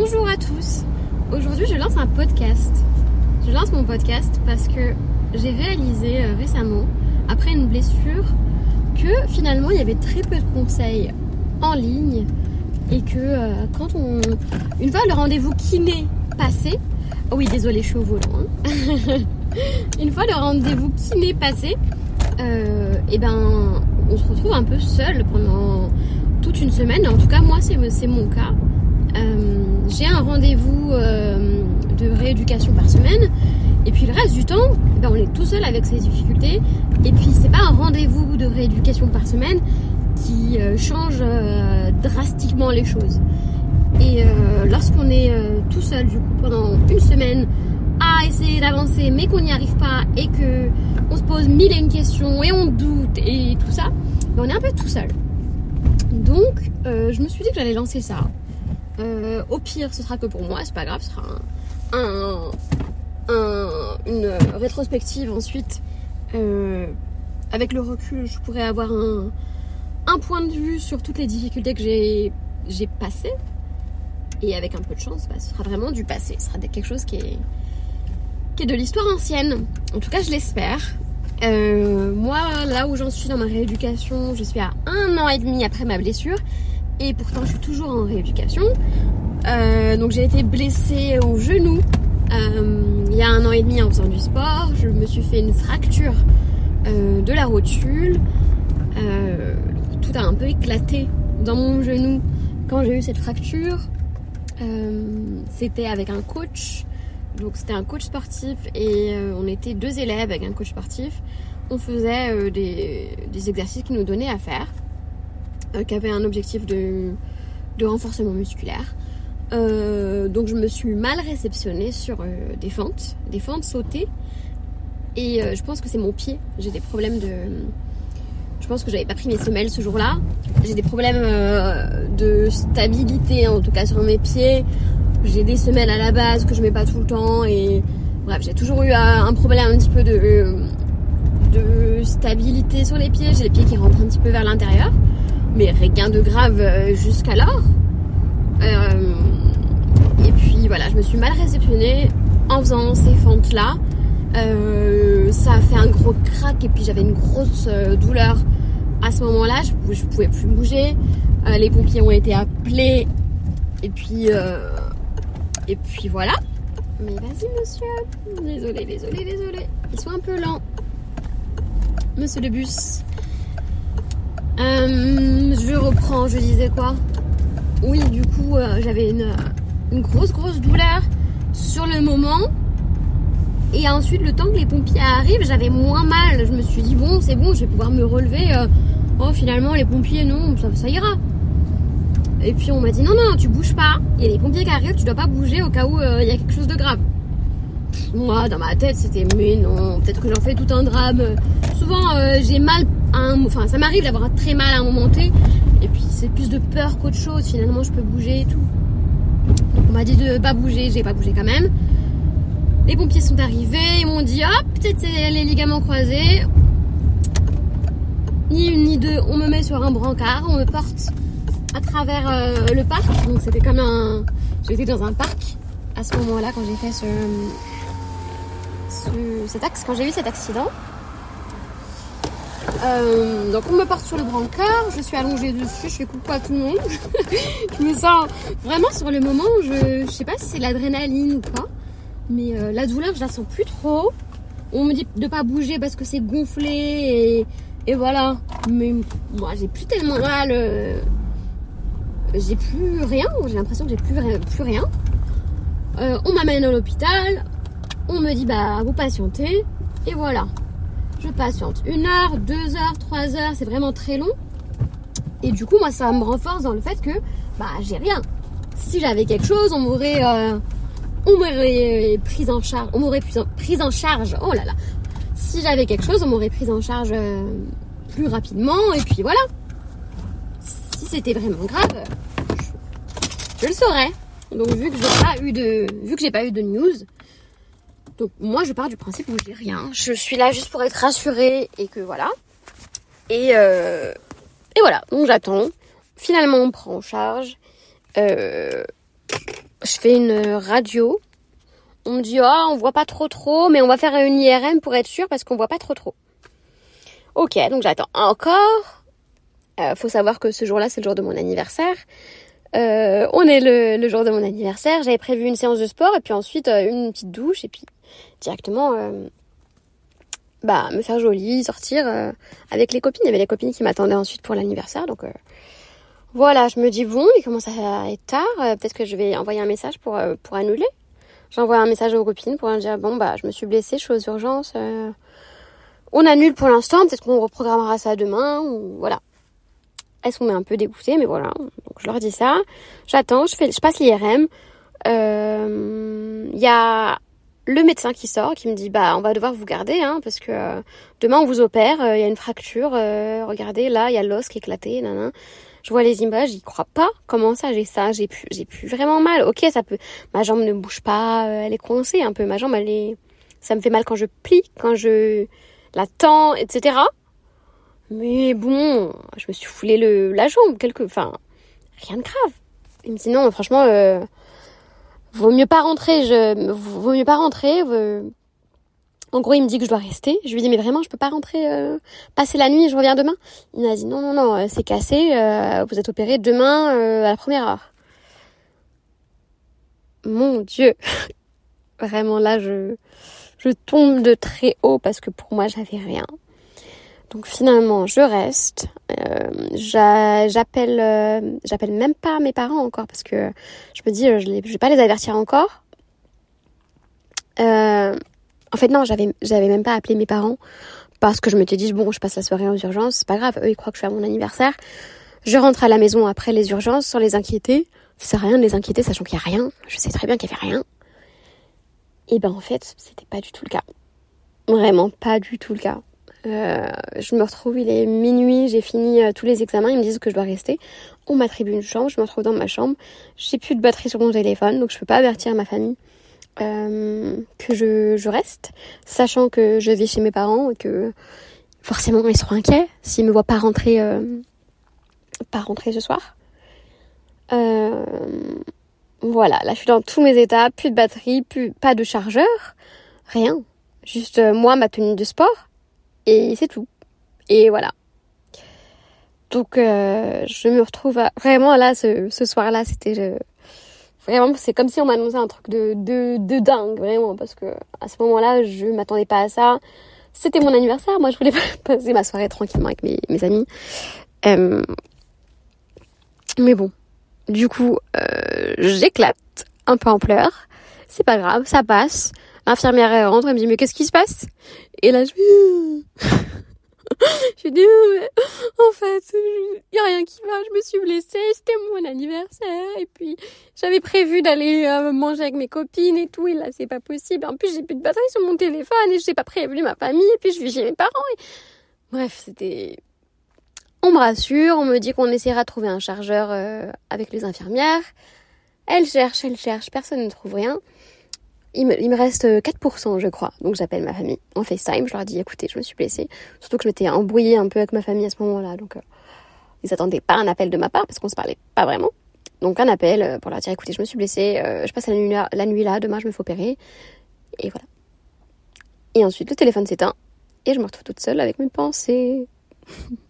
Bonjour à tous. Aujourd'hui, je lance un podcast. Je lance mon podcast parce que j'ai réalisé euh, récemment, après une blessure, que finalement il y avait très peu de conseils en ligne et que euh, quand on. Une fois le rendez-vous kiné passé. Oh oui, désolé, je suis au volant. hein. une fois le rendez-vous kiné passé, euh, et ben on se retrouve un peu seul pendant toute une semaine. En tout cas, moi, c'est c'est mon cas. J'ai un rendez-vous euh, de rééducation par semaine. Et puis le reste du temps, eh ben, on est tout seul avec ses difficultés. Et puis c'est pas un rendez-vous de rééducation par semaine qui euh, change euh, drastiquement les choses. Et lorsqu'on est tout seul du coup pendant une semaine à essayer d'avancer mais qu'on n'y arrive pas et que on se pose mille et une questions et on doute et tout ça, ben, on est un peu tout seul. Donc je me suis dit que j'allais lancer ça. Euh, au pire, ce sera que pour moi, c'est pas grave, ce sera un, un- un- une rétrospective ensuite. Euh, avec le recul, je pourrais avoir un, point de vue sur toutes les difficultés que j'ai passées. Et avec un peu de chance, bah, ce sera vraiment du passé. Ce sera quelque chose qui est, qui est de l'histoire ancienne. En tout cas, je l'espère. Euh, moi, là où j'en suis dans ma rééducation, je suis à un an et demi après ma blessure. Et pourtant, je suis toujours en rééducation. Euh, donc, j'ai été blessée au genou euh, il y a un an et demi en faisant du sport. Je me suis fait une fracture euh, de la rotule. Tout a un peu éclaté dans mon genou quand j'ai eu cette fracture. C'était avec un coach. Donc c'était un coach sportif et on était deux élèves avec un coach sportif. On faisait des, des exercices qu'il nous donnait à faire, euh, qui avaient un objectif de, renforcement musculaire. Euh, donc je me suis mal réceptionnée sur euh, des fentes, des fentes sautées. Et je pense que c'est mon pied. J'ai des problèmes de. Je pense que j'avais pas pris mes semelles ce jour-là. J'ai des problèmes de stabilité, en tout cas sur mes pieds. J'ai des semelles à la base que je mets pas tout le temps. Et bref, j'ai toujours eu un problème un petit peu de, de stabilité sur les pieds. J'ai les pieds qui rentrent un petit peu vers l'intérieur. Mais rien de grave euh, jusqu'alors. Euh, et puis voilà, je me suis mal réceptionnée en faisant ces fentes-là. Euh, ça a fait un gros crack et puis j'avais une grosse douleur à ce moment-là. Je, je pouvais plus bouger. Les pompiers ont été appelés et puis et puis voilà. Mais vas-y monsieur. Désolé, désolé, désolé. Ils sont un peu lents. Monsieur le bus. Euh, je reprends, je disais quoi? Oui, du coup, euh, j'avais une, une grosse, grosse douleur sur le moment. Et ensuite, le temps que les pompiers arrivent, j'avais moins mal. Je me suis dit, bon, c'est bon, je vais pouvoir me relever. euh, oh, finalement, les pompiers, non, ça, ça ira. Et puis, on m'a dit, non, non, tu bouges pas. Il y a les pompiers qui arrivent, tu dois pas bouger au cas où euh, il y a quelque chose de grave. Moi, dans ma tête, c'était, mais non, peut-être que j'en fais tout un drame. Souvent, euh, j'ai mal un Enfin, ça m'arrive d'avoir très mal à un moment. Et puis, c'est plus de peur qu'autre chose. Finalement, je peux bouger et tout. Donc, on m'a dit de pas bouger. J'ai pas bougé quand même. Les pompiers sont arrivés. Ils m'ont dit, hop, peut-être c'est les ligaments croisés. Ni une ni deux, on me met sur un brancard. On me porte à travers euh, le parc. Donc, c'était comme un. J'étais dans un parc à ce moment-là quand j'ai fait ce. ce- cet axe, quand j'ai eu cet accident. Euh, donc on me porte sur le brancard, je suis allongée dessus, je fais coucou à tout le monde. je me sens vraiment sur le moment, je, je sais pas si c'est l'adrénaline ou quoi, mais euh, la douleur je la sens plus trop. On me dit de pas bouger parce que c'est gonflé et, voilà. Mais moi j'ai plus tellement mal, euh, j'ai plus rien, j'ai l'impression que j'ai plus, plus rien. On m'amène à l'hôpital, on me dit bah vous patientez et voilà je patiente une heure, deux heures, trois heures, c'est vraiment très long. Et du coup, moi, ça me renforce dans le fait que bah j'ai rien. Si j'avais quelque chose, on m'aurait, euh, on m'aurait prise en charge, on m'aurait prise en, charge. Oh là là. Si j'avais quelque chose, on m'aurait prise en charge euh, plus rapidement. Et puis voilà. Si c'était vraiment grave, je, je le saurais. Donc vu que j'ai pas eu de, vu que j'ai pas eu de news, donc moi je pars du principe où j'ai rien. Je suis là juste pour être rassurée et que voilà. Et, euh, et voilà, donc j'attends. Finalement on prend en charge. Euh, je fais une radio. On me dit, oh, on voit pas trop trop, mais on va faire une IRM pour être sûr parce qu'on voit pas trop trop. Ok, donc j'attends encore. Euh, faut savoir que ce jour-là, c'est le jour de mon anniversaire. Euh, on est le, jour de mon anniversaire. J'avais prévu une séance de sport et puis ensuite euh, une petite douche et puis directement bah me faire jolie, sortir avec les copines. Il y avait les copines qui m'attendaient ensuite pour l'anniversaire, donc voilà, je me dis bon, il commence à être tard, peut-être que je vais envoyer un message pour pour annuler. J'envoie un message aux copines pour dire bon bah je me suis blessée, je suis aux on annule pour l'instant, peut-être qu'on reprogrammera ça demain ou voilà. Elles sont un peu dégoûtées, mais voilà. Donc je leur dis ça. J'attends, je fais, je passe l'IRM. Il euh, y a le médecin qui sort, qui me dit bah on va devoir vous garder, hein, parce que euh, demain on vous opère. Il euh, y a une fracture. regardez là, il y a l'os qui est éclaté. Je vois les images, j'y crois pas. Comment ça, j'ai ça, j'ai plus, j'ai vraiment mal. Ok, ça peut. Ma jambe ne bouge pas, elle est coincée un peu. Ma jambe, elle est. Ça me fait mal quand je plie, quand je la tends, etc. Mais bon, je me suis foulé le, la jambe, quelque, enfin, rien de grave. Il me dit non, franchement, euh, vaut mieux pas rentrer, je, vaut mieux pas rentrer. Euh. En gros, il me dit que je dois rester. Je lui dis mais vraiment, je peux pas rentrer, euh, passer la nuit, je reviens demain? Il m'a dit non, non, non, c'est cassé, vous êtes opéré demain à la première heure. Mon Dieu, vraiment là, je, je tombe de très haut parce que pour moi, j'avais rien. Donc finalement, je reste. Euh, j'appelle, euh, j'appelle même pas mes parents encore parce que je me dis, euh, je, ne vais pas les avertir encore. en fait, non, j'avais, même pas appelé mes parents parce que je me suis dit, bon, je passe la soirée aux urgences, c'est pas grave. Eux, ils croient que je suis à mon anniversaire. Je rentre à la maison après les urgences sans les inquiéter. Ça sert à rien de les inquiéter, sachant qu'il y a rien. Je sais très bien qu'il y avait rien. Et ben en fait, c'était pas du tout le cas. Vraiment pas du tout le cas. Euh, je me retrouve, il est minuit, j'ai fini euh, tous les examens, ils me disent que je dois rester. On m'attribue une chambre, je me retrouve dans ma chambre. J'ai plus de batterie sur mon téléphone, donc je peux pas avertir ma famille euh, que je, je, reste, sachant que je vis chez mes parents et que forcément ils seront inquiets s'ils me voient pas rentrer, pas rentrer ce soir. voilà, là je suis dans tous mes états, plus de batterie, plus pas de chargeur, rien. Juste moi, ma tenue de sport et c'est tout. Et voilà. Donc euh, je me retrouve vraiment là ce, soir-là, c'était vraiment c'est comme si on m'annonçait un truc de, dingue vraiment parce que à ce moment-là je m'attendais pas à ça. C'était mon anniversaire, moi je voulais passer ma soirée tranquillement avec mes, amis. Euh, mais bon, du coup euh, j'éclate un peu en pleurs. C'est pas grave, ça passe. L'infirmière rentre, elle me dit mais qu'est-ce qui se passe? Et là je je dis mais en fait il y a rien qui va, je me suis blessée, c'était mon anniversaire et puis j'avais prévu d'aller euh, manger avec mes copines et tout et là c'est pas possible. En plus j'ai plus de batterie sur mon téléphone et je n'ai pas prévu ma famille et puis je vis chez mes parents. Bref c'était on me rassure, on me dit qu'on essaiera de trouver un chargeur euh, avec les infirmières. Elle cherche, elle cherche, personne ne trouve rien il me, reste 4%, euh, je crois. Donc j'appelle ma famille en FaceTime. Je leur dis, écoutez, je me suis blessée. Surtout que je m'étais embrouillée un peu avec ma famille à ce moment-là. Donc euh, ils attendaient pas un appel de ma part parce qu'on se parlait pas vraiment. Donc un appel euh, pour leur dire, écoutez, je me suis blessée. je passe la nuit, là, la nuit là. Demain, je me fais opérer. Et voilà. Et ensuite, le téléphone s'éteint. Et je me retrouve toute seule avec mes pensées.